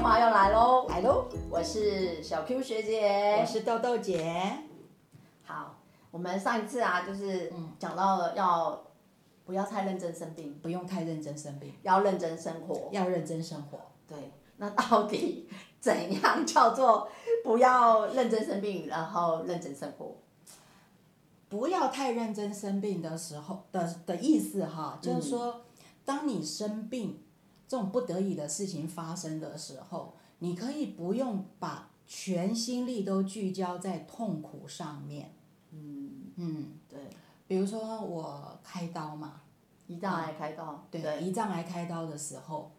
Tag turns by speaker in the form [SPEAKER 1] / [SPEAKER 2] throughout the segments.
[SPEAKER 1] 电话又来喽，
[SPEAKER 2] 来喽，
[SPEAKER 1] 我是小 Q 学姐，
[SPEAKER 2] 我是豆豆姐。
[SPEAKER 1] 好，我们上一次啊，就是
[SPEAKER 2] 嗯
[SPEAKER 1] 讲到了要不要太认真生病，
[SPEAKER 2] 不用太认真生病，
[SPEAKER 1] 要认真生活。
[SPEAKER 2] 要认真生活。
[SPEAKER 1] 对，那到底怎样叫做不要认真生病，然后认真生活？
[SPEAKER 2] 不要太认真生病的时候的的意思哈，就是说，当你生病这种不得已的事情发生的时候，你可以不用把全心力都聚焦在痛苦上面。
[SPEAKER 1] 嗯，
[SPEAKER 2] 嗯，
[SPEAKER 1] 对，
[SPEAKER 2] 比如说我开刀嘛，
[SPEAKER 1] 胰脏癌开刀，
[SPEAKER 2] 对，胰脏癌开刀的时候，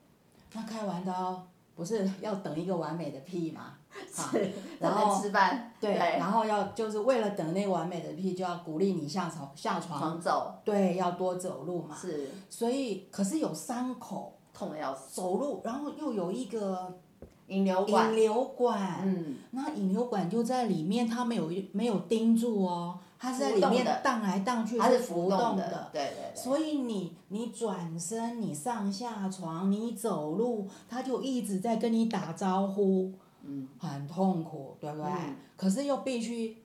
[SPEAKER 2] 那开完刀不是要等一个完美的屁嘛？啊，
[SPEAKER 1] 是，
[SPEAKER 2] 然后
[SPEAKER 1] 吃饭，
[SPEAKER 2] 对，然后要就是为了等那个完美的屁，就要鼓励你下床下床，
[SPEAKER 1] 床走
[SPEAKER 2] 对，要多走路嘛。
[SPEAKER 1] 是
[SPEAKER 2] 所以可是有伤口，
[SPEAKER 1] 痛的要死，
[SPEAKER 2] 走路，然后又有一个
[SPEAKER 1] 引流管。
[SPEAKER 2] 引，流管，
[SPEAKER 1] 嗯，
[SPEAKER 2] 那引流管就在里面，它没有没有钉住哦，它是在里面荡来荡去，
[SPEAKER 1] 它是
[SPEAKER 2] 浮
[SPEAKER 1] 浮动
[SPEAKER 2] 的。
[SPEAKER 1] 对对对，
[SPEAKER 2] 所以你你转身，你上下床，你走路，它就一直在跟你打招呼，
[SPEAKER 1] 嗯，
[SPEAKER 2] 很痛苦，对不对？
[SPEAKER 1] 嗯。
[SPEAKER 2] 可是又必须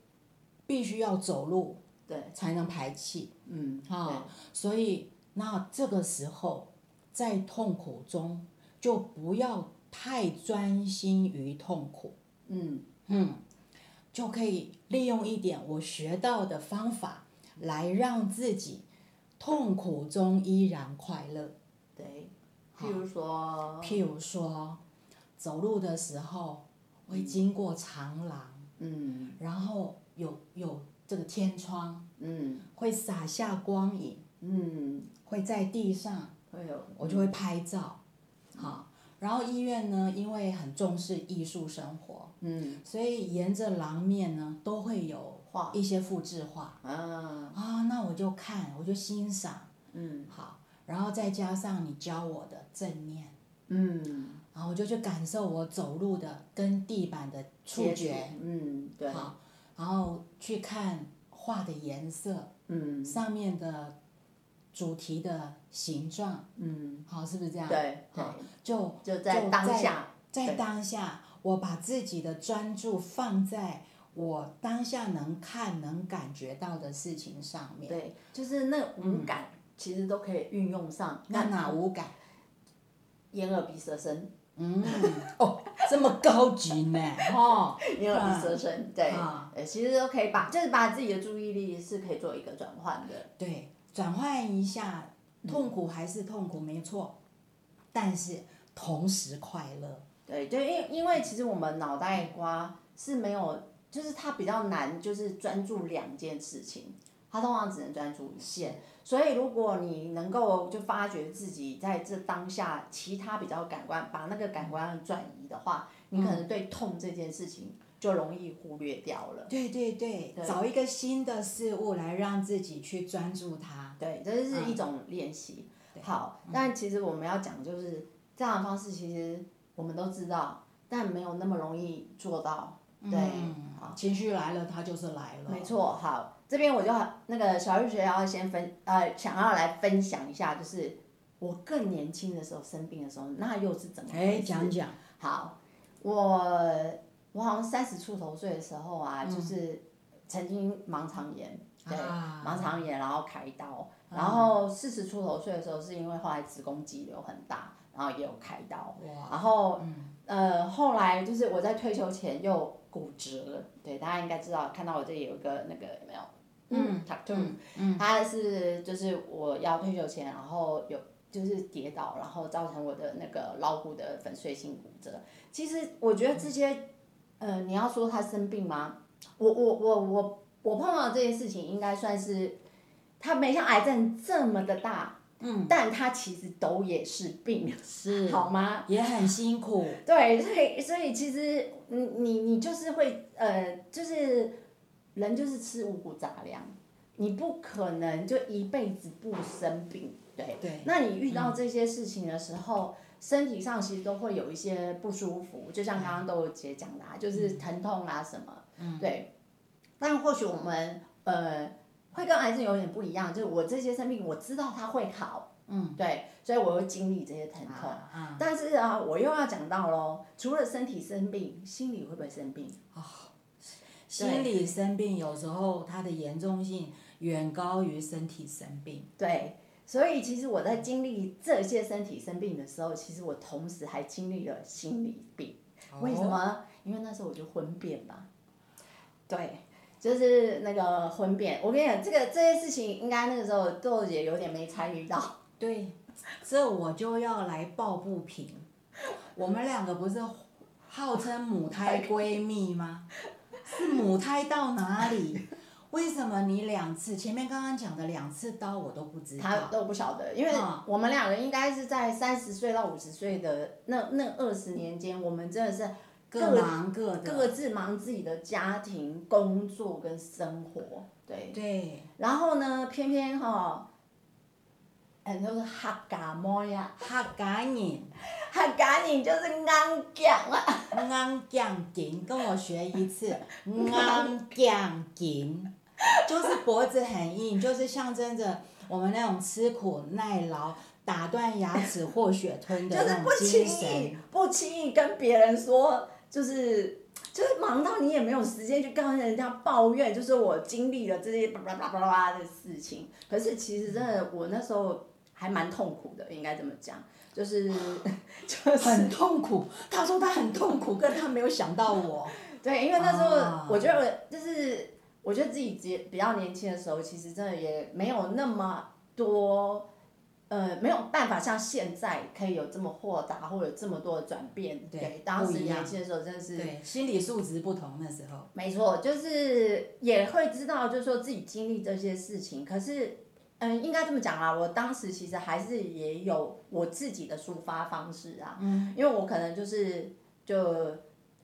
[SPEAKER 2] 必须要走路
[SPEAKER 1] 对，
[SPEAKER 2] 才能排气，
[SPEAKER 1] 嗯，
[SPEAKER 2] 哈、所以那这个时候在痛苦中就不要太专心于痛苦，
[SPEAKER 1] 嗯，
[SPEAKER 2] 嗯，就可以利用一点我学到的方法来让自己痛苦中依然快乐。
[SPEAKER 1] 对，譬如说，
[SPEAKER 2] 譬如说，走路的时候会经过长廊，
[SPEAKER 1] 嗯。
[SPEAKER 2] 然后有有这个天窗，
[SPEAKER 1] 嗯。
[SPEAKER 2] 会洒下光影，
[SPEAKER 1] 嗯，
[SPEAKER 2] 会在地上，
[SPEAKER 1] 会有，
[SPEAKER 2] 我就会拍照，好。然后医院呢，因为很重视艺术生活，
[SPEAKER 1] 嗯，
[SPEAKER 2] 所以沿着廊面呢都会有
[SPEAKER 1] 画，
[SPEAKER 2] 一些复制画。
[SPEAKER 1] 啊，
[SPEAKER 2] 啊，那我就看，我就欣赏，
[SPEAKER 1] 嗯。
[SPEAKER 2] 好，然后再加上你教我的正念，
[SPEAKER 1] 嗯，
[SPEAKER 2] 然后我就去感受我走路的跟地板的触觉，
[SPEAKER 1] 嗯，对，
[SPEAKER 2] 好，然后去看画的颜色，
[SPEAKER 1] 嗯。
[SPEAKER 2] 上面的主题的形状，
[SPEAKER 1] 嗯，
[SPEAKER 2] 好，是不是这样？
[SPEAKER 1] 对对，
[SPEAKER 2] 好，就
[SPEAKER 1] 就在当下，
[SPEAKER 2] 在
[SPEAKER 1] 对。
[SPEAKER 2] 当下，我把自己的专注放在我当下能看、能感觉到的事情上面。
[SPEAKER 1] 对，就是那五感其实都可以运用上，
[SPEAKER 2] 那哪五感？
[SPEAKER 1] 眼耳鼻舌身，
[SPEAKER 2] 嗯，哦，这么高级呢，哦，
[SPEAKER 1] 眼耳鼻舌身，对其实都可以把，就是把自己的注意力是可以做一个转换的，
[SPEAKER 2] 对，转换一下，痛苦还是痛苦，没错，但是同时快乐。
[SPEAKER 1] 对，就因因为其实我们脑袋瓜是没有，就是它比较难，就是专注两件事情，它通常只能专注一件。所以如果你能够就发觉自己在这当下其他比较感官，把那个感官转移的话，你可能对痛这件事情就容易忽略掉了。
[SPEAKER 2] 对对对，
[SPEAKER 1] 对
[SPEAKER 2] 找一个新的事物来让自己去专注它。
[SPEAKER 1] 对，这是一种练习。好，但其实我们要讲就是这样的方式，其实我们都知道，但没有那么容易做到。对，好。
[SPEAKER 2] 情绪来了，它就是来了。
[SPEAKER 1] 没错，好，这边我就很那个小玉学要先分呃，想要来分享一下，就是我更年轻的时候生病的时候，那又是怎么
[SPEAKER 2] 哎，
[SPEAKER 1] 回事？
[SPEAKER 2] 讲讲。
[SPEAKER 1] 好，我我好像三十出头岁的时候啊，
[SPEAKER 2] 嗯
[SPEAKER 1] 就是曾经盲肠炎，对，
[SPEAKER 2] 啊
[SPEAKER 1] 盲肠炎，然后开刀，然后四十出头岁的时候，是因为后来子宫肌瘤很大，然后也有开刀，
[SPEAKER 2] 哇，
[SPEAKER 1] 然后、呃后来就是我在退休前又骨折了，对，大家应该知道，看到我这里有一个那个有没有？嗯，tattoo，
[SPEAKER 2] 嗯
[SPEAKER 1] 它是就是我要退休前，然后有就是跌倒，然后造成我的那个桡骨的粉碎性骨折。其实我觉得这些，呃，你要说他生病吗？我我我我我碰到这件事情，应该算是他没像癌症这么的大，嗯，但他其实都也是病，
[SPEAKER 2] 是
[SPEAKER 1] 好吗？
[SPEAKER 2] 也很辛苦。
[SPEAKER 1] 对，所以所以其实你你你就是会呃，就是人就是吃五谷杂粮，你不可能就一辈子不生病，对。
[SPEAKER 2] 对
[SPEAKER 1] 那你遇到这些事情的时候，身体上其实都会有一些不舒服，就像刚刚豆姐讲的、啊，就是疼痛啊什么，嗯，对。但或许我们呃会跟癌症有点不一样，就是我这些生病我知道它会好，嗯，对，所以我会经历这些疼痛。
[SPEAKER 2] 啊，
[SPEAKER 1] 但是啊，我又要讲到喽，除了身体生病，心理会不会生病？
[SPEAKER 2] 哦心理生病有时候它的严重性远高于身体生病。
[SPEAKER 1] 对，所以其实我在经历这些身体生病的时候，其实我同时还经历了心理病。为什么？因为那时候我就婚变嘛。对，就是那个婚变。我跟你讲，这个这些事情，应该那个时候豆姐有点没参与到。
[SPEAKER 2] 对，这我就要来抱不平。我们两个不是号称母胎闺蜜吗？是母胎到哪里？为什么你两次前面刚刚讲的两次刀我都不知道？
[SPEAKER 1] 他都不晓得，因为
[SPEAKER 2] 嗯。
[SPEAKER 1] 我们两个应该是在三十岁到五十岁的那那二十年间，我们真的是
[SPEAKER 2] 各忙各的。
[SPEAKER 1] 各自忙自己的家庭、工作跟生活，对。
[SPEAKER 2] 对，
[SPEAKER 1] 然后呢，偏偏哈，很多是客家妹呀，
[SPEAKER 2] 哈嘎人
[SPEAKER 1] 哈嘎人就是硬讲啊，
[SPEAKER 2] 硬讲劲，跟我学一次，硬讲紧，就是脖子很硬，就是象征着我们那种吃苦耐劳、打断牙齿或血吞的
[SPEAKER 1] 就是不轻易。不轻易跟别人说，就是就是忙到你也没有时间去跟人家抱怨，就是我经历了这些巴拉巴拉巴拉的事情。可是其实真的，我那时候还蛮痛苦的，应该这么讲，就是就是
[SPEAKER 2] 很痛苦，他说他很痛苦，可是他没有想到我。
[SPEAKER 1] 对，因为那时候
[SPEAKER 2] 啊
[SPEAKER 1] 我觉得就是，我觉得自己比比较年轻的时候，其实真的也没有那么多，呃，没有办法像现在可以有这么豁达，或者有这么多的转变。
[SPEAKER 2] 对
[SPEAKER 1] 当时年轻的时候真的是，
[SPEAKER 2] 对，心理素质不同那时候。
[SPEAKER 1] 没错，就是也会知道，就是说自己经历这些事情，可是。嗯，应该这么讲啦。我当时其实还是也有我自己的抒发方式啊，嗯，因为我可能就是就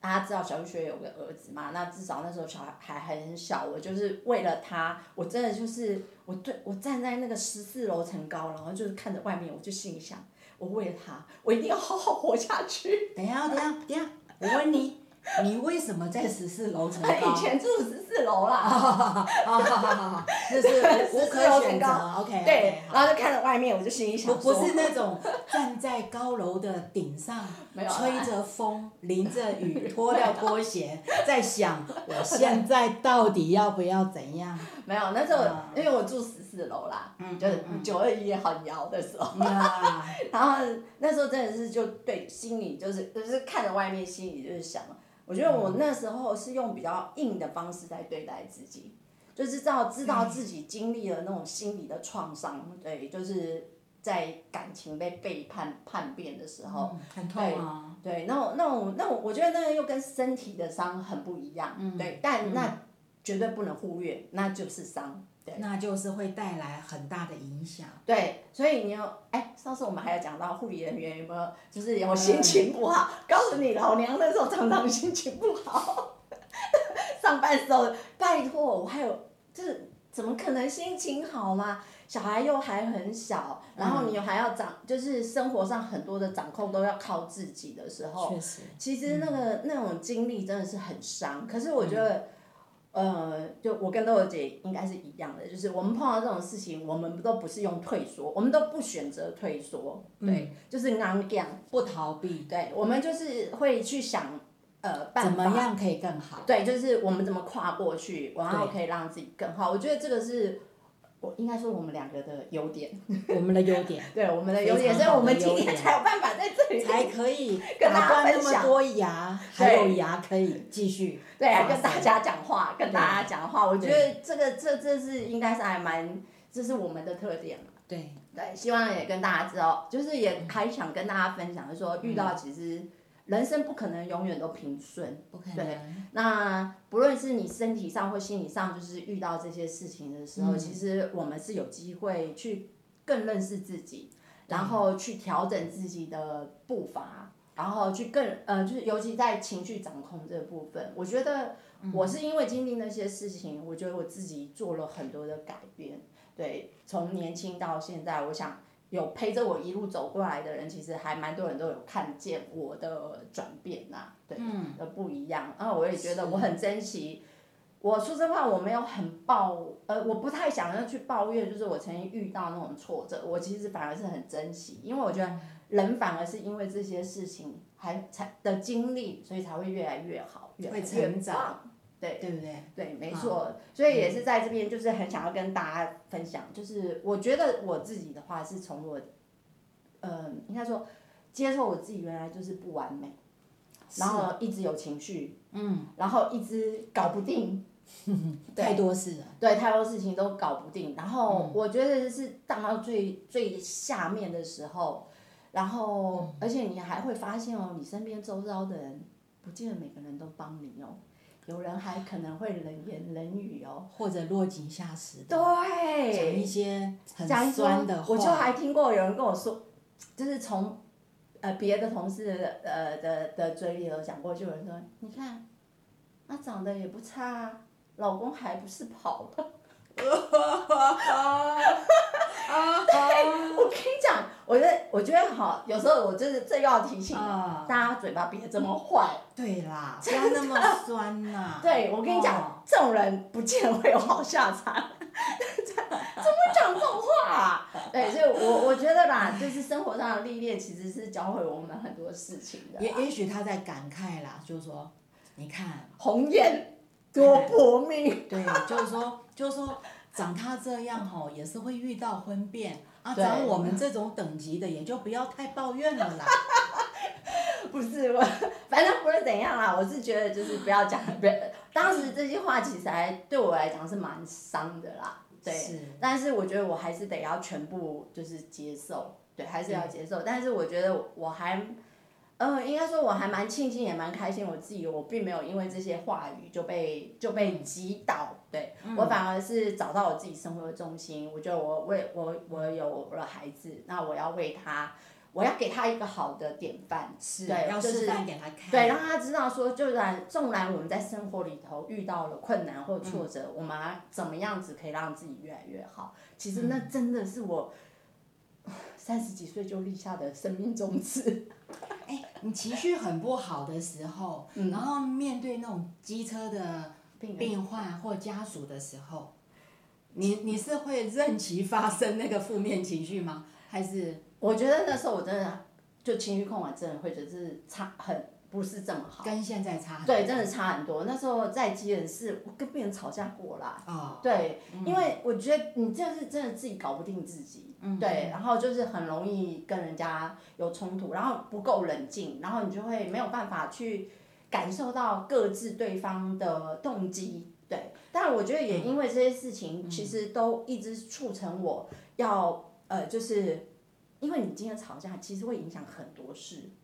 [SPEAKER 1] 大家知道小玉学有个儿子嘛，那至少那时候小孩还很小，我就是为了他，我真的就是我对我站在那个十四楼层高，然后就是看着外面，我就心里想，我为了他，我一定要好好活下去。
[SPEAKER 2] 等下，等下，等下，我问你，你为什么在十四楼层高？
[SPEAKER 1] 以前住十四楼啦，
[SPEAKER 2] 哈哈哈哈哈，这是无可选择。OK，
[SPEAKER 1] 对，然后就看着外面，我就心里想说，
[SPEAKER 2] 不不是那种站在高楼的顶上，
[SPEAKER 1] 没有啊
[SPEAKER 2] 吹着风，淋着雨，脱掉拖鞋，在想我现在到底要不要怎样？
[SPEAKER 1] 没有，那时候
[SPEAKER 2] 啊
[SPEAKER 1] 因为我住十四楼啦，
[SPEAKER 2] 嗯
[SPEAKER 1] 就是九二一很摇的时候，
[SPEAKER 2] 那
[SPEAKER 1] 然后那时候真的是就对心里就是就是看着外面，心里就是想，我觉得我那时候是用比较硬的方式在对待自己，就是知道知道自己经历了那种心理的创伤，对，就是在感情被背叛叛变的时候，
[SPEAKER 2] 嗯很痛啊。
[SPEAKER 1] 对，那我那我那种，我觉得那个又跟身体的伤很不一样，
[SPEAKER 2] 嗯
[SPEAKER 1] 对，但那绝对不能忽略，那就是伤。对。
[SPEAKER 2] 那就是会带来很大的影响。
[SPEAKER 1] 对，所以你要哎，上次我们还有讲到护理人员有没有，就是有心情不好，告诉你老娘那时候常常心情不好，上班时候拜托我还有就是怎么可能心情好嘛？小孩又还很小，然后你还要掌，就是生活上很多的掌控都要靠自己的时候，
[SPEAKER 2] 确实，
[SPEAKER 1] 其实那个、那种经历真的是很伤。可是我觉得，呃，就我跟豆豆姐应该是一样的，就是我们碰到这种事情，我们都不是用退缩，我们都不选择退缩，对，就是刚讲，
[SPEAKER 2] 不逃避，
[SPEAKER 1] 对，我们就是会去想，呃，办
[SPEAKER 2] 怎。么样可以更好？
[SPEAKER 1] 对，就是我们怎么跨过去，然后可以让自己更好。我觉得这个是我应该说我们两个的优点，
[SPEAKER 2] 我们的优点，
[SPEAKER 1] 对我们的优点，所以我们今天才有办法在这里
[SPEAKER 2] 才可以
[SPEAKER 1] 跟大家
[SPEAKER 2] 打断那
[SPEAKER 1] 分享
[SPEAKER 2] 么多牙，还有牙可以继续
[SPEAKER 1] 对啊，跟大家讲话，跟大家讲话，我觉得这个这这是应该是还蛮，这是我们的特点嘛。
[SPEAKER 2] 对，
[SPEAKER 1] 对，希望也跟大家知道，就是也还想跟大家分享，就是说遇到其实人生不可能永远都平顺。
[SPEAKER 2] 不可
[SPEAKER 1] 对，那不论是你身体上或心理上，就是遇到这些事情的时候，
[SPEAKER 2] 嗯。
[SPEAKER 1] 其实我们是有机会去更认识自己，然后去调整自己的步伐，然后去更呃，就是尤其在情绪掌控这部分，我觉得我是因为经历那些事情，我觉得我自己做了很多的改变。对，从年轻到现在，我想有陪着我一路走过来的人，其实还蛮多人都有看见我的转变呐、对，
[SPEAKER 2] 嗯，
[SPEAKER 1] 的不一样。然后我也觉得我很珍惜我说真话，我没有很抱，呃，我不太想要去抱怨，就是我曾经遇到那种挫折，我其实反而是很珍惜，因为我觉得人反而是因为这些事情还才的经历，所以才会越来越好，越来
[SPEAKER 2] 会
[SPEAKER 1] 越
[SPEAKER 2] 成长
[SPEAKER 1] 棒。对。
[SPEAKER 2] 对不对？
[SPEAKER 1] 对，没错，所以也是在这边，就是很想要跟大家分享，就是我觉得我自己的话是从我，呃，应该说接受我自己原来就是不完美，然后一直有情绪，嗯，然后一直搞不定，对
[SPEAKER 2] 太多事了。
[SPEAKER 1] 对，太多事情都搞不定。然后我觉得是荡到最最下面的时候，然后而且你还会发现哦，你身边周遭的人，不见得每个人都帮你哦，有人还可能会冷言冷语哦。
[SPEAKER 2] 或者落井下石对，讲，一些很
[SPEAKER 1] 讲
[SPEAKER 2] 酸的话，
[SPEAKER 1] 我就还听过有人跟我说，就是从呃别的同事的呃的的嘴里头讲过，就有人说，你看，那长得也不差啊，老公还不是跑了。我跟你讲，我觉得我觉得好，有时候我就是这又要提醒
[SPEAKER 2] 啊
[SPEAKER 1] 大家嘴巴别这么坏。
[SPEAKER 2] 对啦，不要那么酸呐。
[SPEAKER 1] 对，我跟你讲，
[SPEAKER 2] 哦
[SPEAKER 1] 这种人不见会有好下场。怎么讲这种话、啊？对，所以我我觉得啦，就是生活上的历练其实是教会我们很多事情的。
[SPEAKER 2] 也也许他在感慨啦，就是说，你看，
[SPEAKER 1] 红颜多薄命。
[SPEAKER 2] 对，就是说，就是说，长他这样吼，也是会遇到婚变啊。
[SPEAKER 1] 对
[SPEAKER 2] 长我们这种等级的，也就不要太抱怨了啦。
[SPEAKER 1] 不是我，反正不是怎样啦，我是觉得就是不要讲，不要。当时这句话其实还对我来讲是蛮伤的啦，对。
[SPEAKER 2] 是
[SPEAKER 1] 但是我觉得我还是得要全部就是接受，对，还是要接受。但是我觉得我还，呃，应该说我还蛮庆幸，也蛮开心，我自己我并没有因为这些话语就被就被击倒，对、我反而是找到我自己生活的重心。我觉得我为我我有了孩子，那我要为他。我要给他一个好的典范，
[SPEAKER 2] 是，
[SPEAKER 1] 对，
[SPEAKER 2] 要
[SPEAKER 1] 就是
[SPEAKER 2] 示范给他看。
[SPEAKER 1] 对，让他知道说，就算纵然我们在生活里头遇到了困难或挫折，我们要怎么样子可以让自己越来越好？其实那真的是我三十几岁就立下的生命宗旨。
[SPEAKER 2] 哎，你情绪很不好的时候，然后面对那种机车的
[SPEAKER 1] 嗯病
[SPEAKER 2] 患或家属的时候，你你是会任其发生那个负面情绪吗？还是
[SPEAKER 1] 我觉得那时候我真的就情绪控管症，或者是差很不是这么好。
[SPEAKER 2] 跟现在差很多？
[SPEAKER 1] 对，真的差很多。那时候在急诊室，我跟病人吵架过啦。
[SPEAKER 2] 哦，
[SPEAKER 1] 对，因为我觉得你就是真的自己搞不定自己，对，然后就是很容易跟人家有冲突，然后不够冷静，然后你就会没有办法去感受到各自对方的动机，对。但我觉得也因为这些事情，其实都一直促成我要呃，就是因为你今天吵架，其实会影响很多事，对。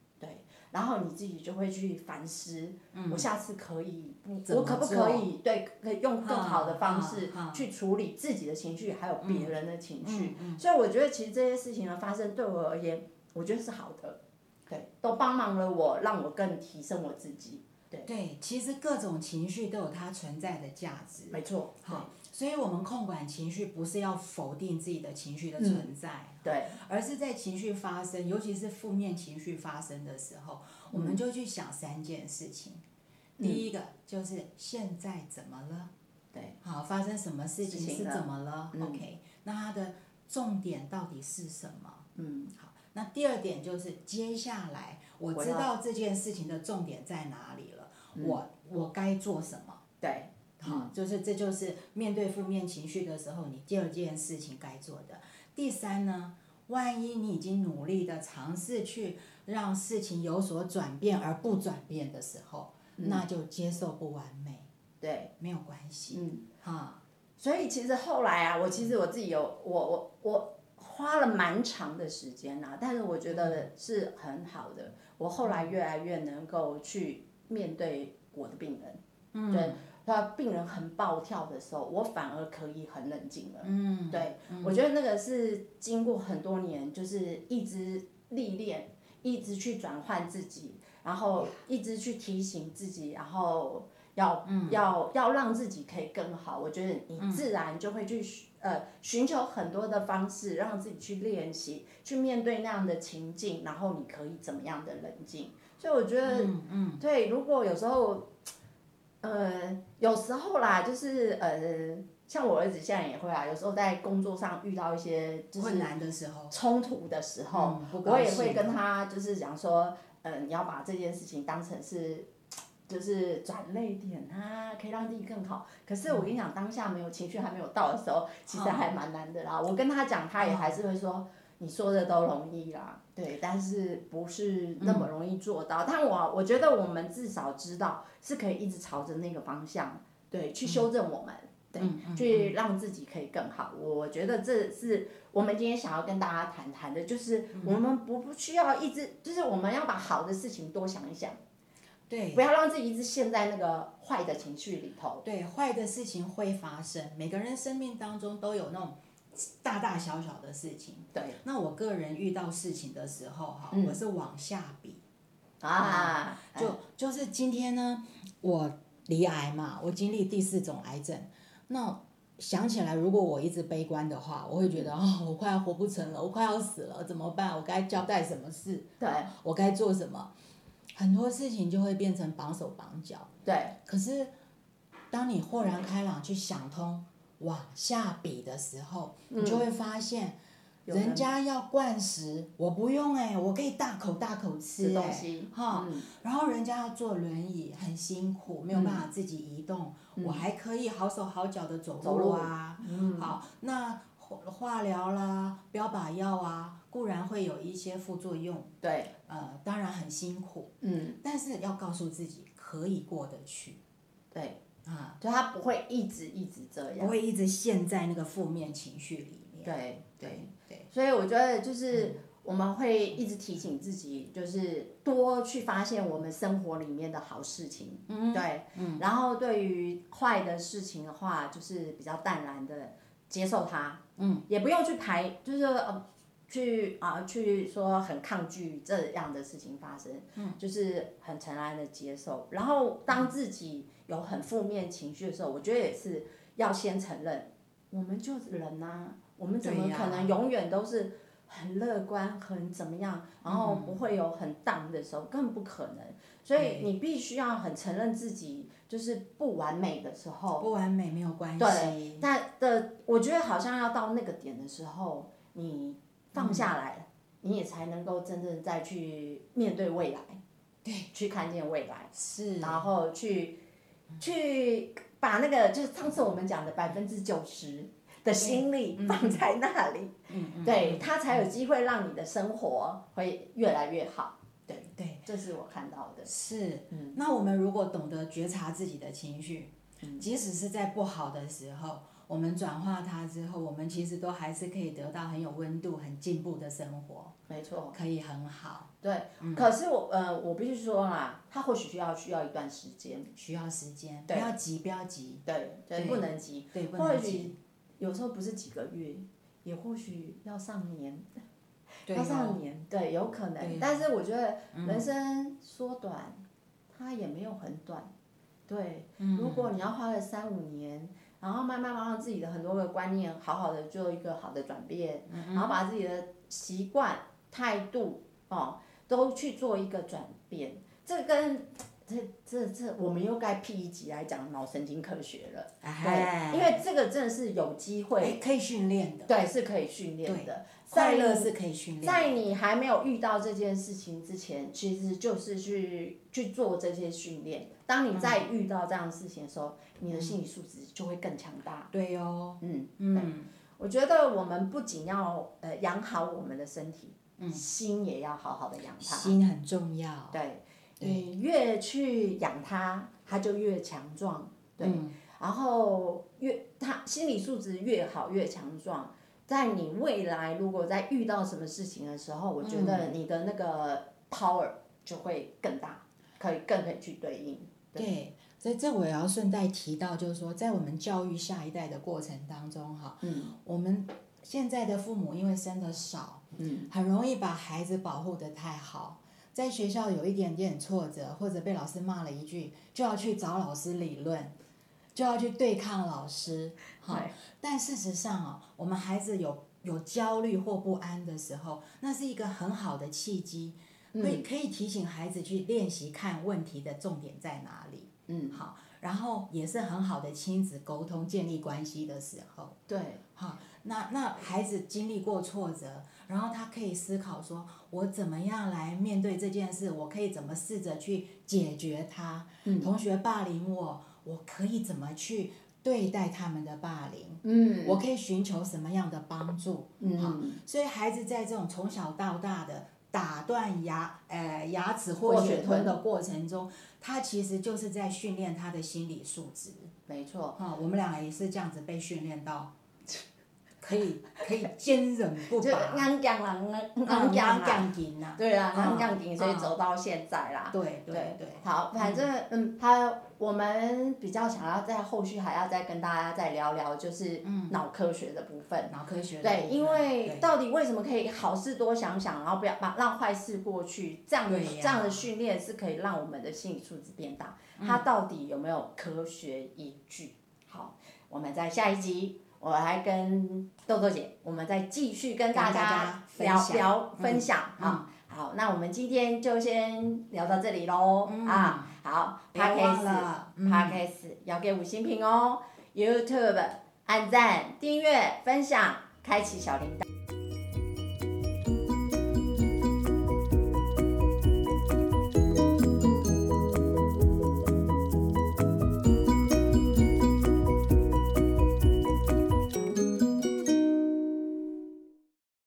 [SPEAKER 1] 然后你自己就会去反思，我下次可以不，我可不可以对，可以用更好的方
[SPEAKER 2] 嗯
[SPEAKER 1] 式去处理自己的情绪，还有别人的情绪。
[SPEAKER 2] 嗯。
[SPEAKER 1] 所以我觉得其实这些事情的发生对我而言，我觉得是好的，对，都帮忙了我，让我更提升我自己。
[SPEAKER 2] 对，其实各种情绪都有它存在的价值。
[SPEAKER 1] 没错，
[SPEAKER 2] 好，所以我们控管情绪不是要否定自己的情绪的存在，
[SPEAKER 1] 对，
[SPEAKER 2] 而是在情绪发生，尤其是负面情绪发生的时候，我们就去想三件事情。第一个就是现在怎么了？
[SPEAKER 1] 对，
[SPEAKER 2] 好，发生什么事情是怎么了、
[SPEAKER 1] 嗯
[SPEAKER 2] o k 那它的重点到底是什么？
[SPEAKER 1] 嗯，
[SPEAKER 2] 好，那第二点就是接下来我知道这件事情的重点在哪里了，我我该做什么？
[SPEAKER 1] 对，
[SPEAKER 2] 好，就是这就是面对负面情绪的时候，你第二件事情该做的。第三呢，万一你已经努力的尝试去让事情有所转变而不转变的时候，那就接受不完美，
[SPEAKER 1] 对，
[SPEAKER 2] 没有关系。
[SPEAKER 1] 嗯。
[SPEAKER 2] 哈，
[SPEAKER 1] 所以其实后来啊，我其实我自己有我我我花了蛮长的时间呐、但是我觉得是很好的。我后来越来越能够去面对我的病人，嗯，对，他病人很暴跳的时候，我反而可以很冷静了。
[SPEAKER 2] 嗯，
[SPEAKER 1] 对，我觉得那个是经过很多年，就是一直历练，一直去转换自己，然后一直去提醒自己，然后要、要要让自己可以更好。我觉得你自然就会去呃寻求很多的方式，让自己去练习，去面对那样的情境，然后你可以怎么样的冷静。所以我觉得，嗯对，如果有时候。呃，有时候啦，就是呃，像我儿子现在也会啊，有时候在工作上遇到一些就是
[SPEAKER 2] 困难的时候，
[SPEAKER 1] 冲突的时候，
[SPEAKER 2] 嗯
[SPEAKER 1] 我也会跟他就是讲说，呃，你要把这件事情当成是。就是转泪点啊，可以让自己更好。可是我跟你讲，当下没有情绪还没有到的时候，其实还蛮难的啦。我跟他讲，他也还是会说，你说的都容易啦，对，但是不是那么容易做到。但我我觉得我们至少知道是可以一直朝着那个方向，对，去修正我们，对，去让自己可以更好。我觉得这是我们今天想要跟大家谈谈的，就是我们不不需要一直，就是我们要把好的事情多想一想。
[SPEAKER 2] 对，
[SPEAKER 1] 不要让自己一直陷在那个坏的情绪里头。
[SPEAKER 2] 对，坏的事情会发生，每个人生命当中都有那种大大小小的事情。
[SPEAKER 1] 对，
[SPEAKER 2] 那我个人遇到事情的时候，哈、我是往下比，
[SPEAKER 1] 啊，
[SPEAKER 2] 就就是今天呢，我离癌嘛，我经历第四种癌症，那。想起来，如果我一直悲观的话，我会觉得哦，我快要活不成了，我快要死了，怎么办？我该交代什么事？
[SPEAKER 1] 对，
[SPEAKER 2] 我该做什么？很多事情就会变成绑手绑脚。
[SPEAKER 1] 对，
[SPEAKER 2] 可是当你豁然开朗去想通往下比的时候，你就会发现，
[SPEAKER 1] 有人
[SPEAKER 2] 人家要灌食，我不用哎、我可以大口大口吃
[SPEAKER 1] 吃
[SPEAKER 2] 哎、
[SPEAKER 1] 东西，
[SPEAKER 2] 哈，
[SPEAKER 1] 嗯。
[SPEAKER 2] 然后人家要坐轮椅很辛苦，没有办法自己移动，我还可以好手好脚的走
[SPEAKER 1] 走路。
[SPEAKER 2] 啊。
[SPEAKER 1] 嗯，
[SPEAKER 2] 好，那化化疗啦、标靶药啊，固然会有一些副作用，
[SPEAKER 1] 对，
[SPEAKER 2] 呃，当然很辛苦，
[SPEAKER 1] 嗯，
[SPEAKER 2] 但是要告诉自己可以过得去。
[SPEAKER 1] 对，
[SPEAKER 2] 啊，
[SPEAKER 1] 就他不会一直一直这样。不。
[SPEAKER 2] 会一直陷在那个负面情绪里面。
[SPEAKER 1] 对
[SPEAKER 2] 对对，
[SPEAKER 1] 所以我觉得就是我们会一直提醒自己，就是多去发现我们生活里面的好事情，嗯，对，嗯，然后对于坏的事情的话，就是比较淡然的接受它，嗯，也不用去排，就是呃。去啊，去说很抗拒这样的事情发生，嗯，就是很诚然的接受。然后当自己有很负面情绪的时候，我觉得也是要先承认，我们就是人呐、我们怎么可能永远都是很乐观、很怎么样，然后不会有很 down 的时候，根本不可能。所以你必须要很承认自己就是不完美的时候，
[SPEAKER 2] 不完美没有关系
[SPEAKER 1] 对
[SPEAKER 2] 系。
[SPEAKER 1] 但的我觉得好像要到那个点的时候，你放下来，你也才能够真正再去面对未来，
[SPEAKER 2] 对，
[SPEAKER 1] 去看见未来。
[SPEAKER 2] 是，
[SPEAKER 1] 然后去去把那个就是上次我们讲的百分之九十的心力放在那里，
[SPEAKER 2] 嗯嗯，
[SPEAKER 1] 对，他才有机会让你的生活会越来越好。对，
[SPEAKER 2] 对，
[SPEAKER 1] 这是我看到的。
[SPEAKER 2] 是。
[SPEAKER 1] 嗯
[SPEAKER 2] 那我们如果懂得觉察自己的情绪，即使是在不好的时候，我们转化它之后，我们其实都还是可以得到很有温度、很进步的生活，
[SPEAKER 1] 没错，
[SPEAKER 2] 可以很好，
[SPEAKER 1] 对。可是我呃，我必须说啦，它或许需要需要一段时间。
[SPEAKER 2] 需要时间，不要急，不要急，
[SPEAKER 1] 对，对，不能急。
[SPEAKER 2] 对，不
[SPEAKER 1] 或
[SPEAKER 2] 能急，
[SPEAKER 1] 许有时候不是几个月，也或许要上年，
[SPEAKER 2] 对
[SPEAKER 1] 要上
[SPEAKER 2] 哦，
[SPEAKER 1] 年，对，有可能。
[SPEAKER 2] 哦
[SPEAKER 1] 但是我觉得人生缩短，它也没有很短。对，
[SPEAKER 2] 嗯
[SPEAKER 1] 如果你要花个三五年，然后慢慢慢让自己的很多个观念好好的做一个好的转变，
[SPEAKER 2] 嗯
[SPEAKER 1] 然后把自己的习惯、态度哦都去做一个转变，这跟这这这，我们又该辟一集来讲脑神经科学了。
[SPEAKER 2] 哎。
[SPEAKER 1] 对，因为这个真的是有机会，
[SPEAKER 2] 哎可以训练的，
[SPEAKER 1] 对，是可以训练的。
[SPEAKER 2] 快乐是可以训练，
[SPEAKER 1] 在你还没有遇到这件事情之前，其实就是去去做这些训练。当你再遇到这样的事情的时候，你的心理素质就会更强大。
[SPEAKER 2] 对哦，
[SPEAKER 1] 嗯，
[SPEAKER 2] 嗯，
[SPEAKER 1] 我觉得我们不仅要呃养好我们的身体，心也要好好的养它。
[SPEAKER 2] 心很重要，
[SPEAKER 1] 对，你越去养它，它就越强壮。对，
[SPEAKER 2] 嗯。
[SPEAKER 1] 然后越它心理素质越好越强壮，在你未来如果在遇到什么事情的时候，我觉得你的那个 power 就会更大，可以更可以去对应。
[SPEAKER 2] 对，所以这我也要顺带提到，就是说，在我们教育下一代的过程当中，哈，
[SPEAKER 1] 嗯
[SPEAKER 2] 我们现在的父母因为生的少，
[SPEAKER 1] 嗯，
[SPEAKER 2] 很容易把孩子保护的太好，在学校有一点点挫折，或者被老师骂了一句，就要去找老师理论，就要去对抗老师，
[SPEAKER 1] 好。
[SPEAKER 2] 但事实上哦，我们孩子有有焦虑或不安的时候，那是一个很好的契机，可以可以提醒孩子去练习看问题的重点在哪里。
[SPEAKER 1] 嗯，
[SPEAKER 2] 好，然后也是很好的亲子沟通、建立关系的时候。
[SPEAKER 1] 对，
[SPEAKER 2] 好，那那孩子经历过挫折，然后他可以思考说，我怎么样来面对这件事？我可以怎么试着去解决它？
[SPEAKER 1] 嗯
[SPEAKER 2] 同学霸凌我，我可以怎么去对待他们的霸凌？
[SPEAKER 1] 嗯，
[SPEAKER 2] 我可以寻求什么样的帮助？好
[SPEAKER 1] 嗯，
[SPEAKER 2] 所以孩子在这种从小到大的打断牙呃牙齿或
[SPEAKER 1] 或血
[SPEAKER 2] 血吞
[SPEAKER 1] 吞
[SPEAKER 2] 的过程中，他其实就是在训练他的心理素质。
[SPEAKER 1] 没错，
[SPEAKER 2] 啊、我们两个也是这样子被训练到，可以可以坚忍不拔，
[SPEAKER 1] 刚讲了，
[SPEAKER 2] 嗯
[SPEAKER 1] 刚讲啦，
[SPEAKER 2] 杠紧呐，
[SPEAKER 1] 对
[SPEAKER 2] 啊，
[SPEAKER 1] 刚讲顶，所以走到现在啦。
[SPEAKER 2] 对对对，
[SPEAKER 1] 好，反正嗯，他我们比较想要在后续还要再跟大家再聊聊，就是脑科学的部分。
[SPEAKER 2] 脑科学的
[SPEAKER 1] 对，因
[SPEAKER 2] 分对
[SPEAKER 1] 为到底为什么可以好事多想想，然后不要把让坏事过去，这样的这样的训练是可以让我们的心理素质变大。
[SPEAKER 2] 嗯
[SPEAKER 1] 它到底有没有科学依据？好，我们在下一集，我还跟豆豆姐，我们再继续跟大家聊聊
[SPEAKER 2] 嗯
[SPEAKER 1] 分享
[SPEAKER 2] 嗯
[SPEAKER 1] 啊。好，那我们今天就先聊到这里喽、
[SPEAKER 2] 嗯
[SPEAKER 1] 啊。好
[SPEAKER 2] 别忘
[SPEAKER 1] p
[SPEAKER 2] 了
[SPEAKER 1] o d c a s t 要给五星评哦，YouTube 按赞、订阅、分享、开启小铃铛。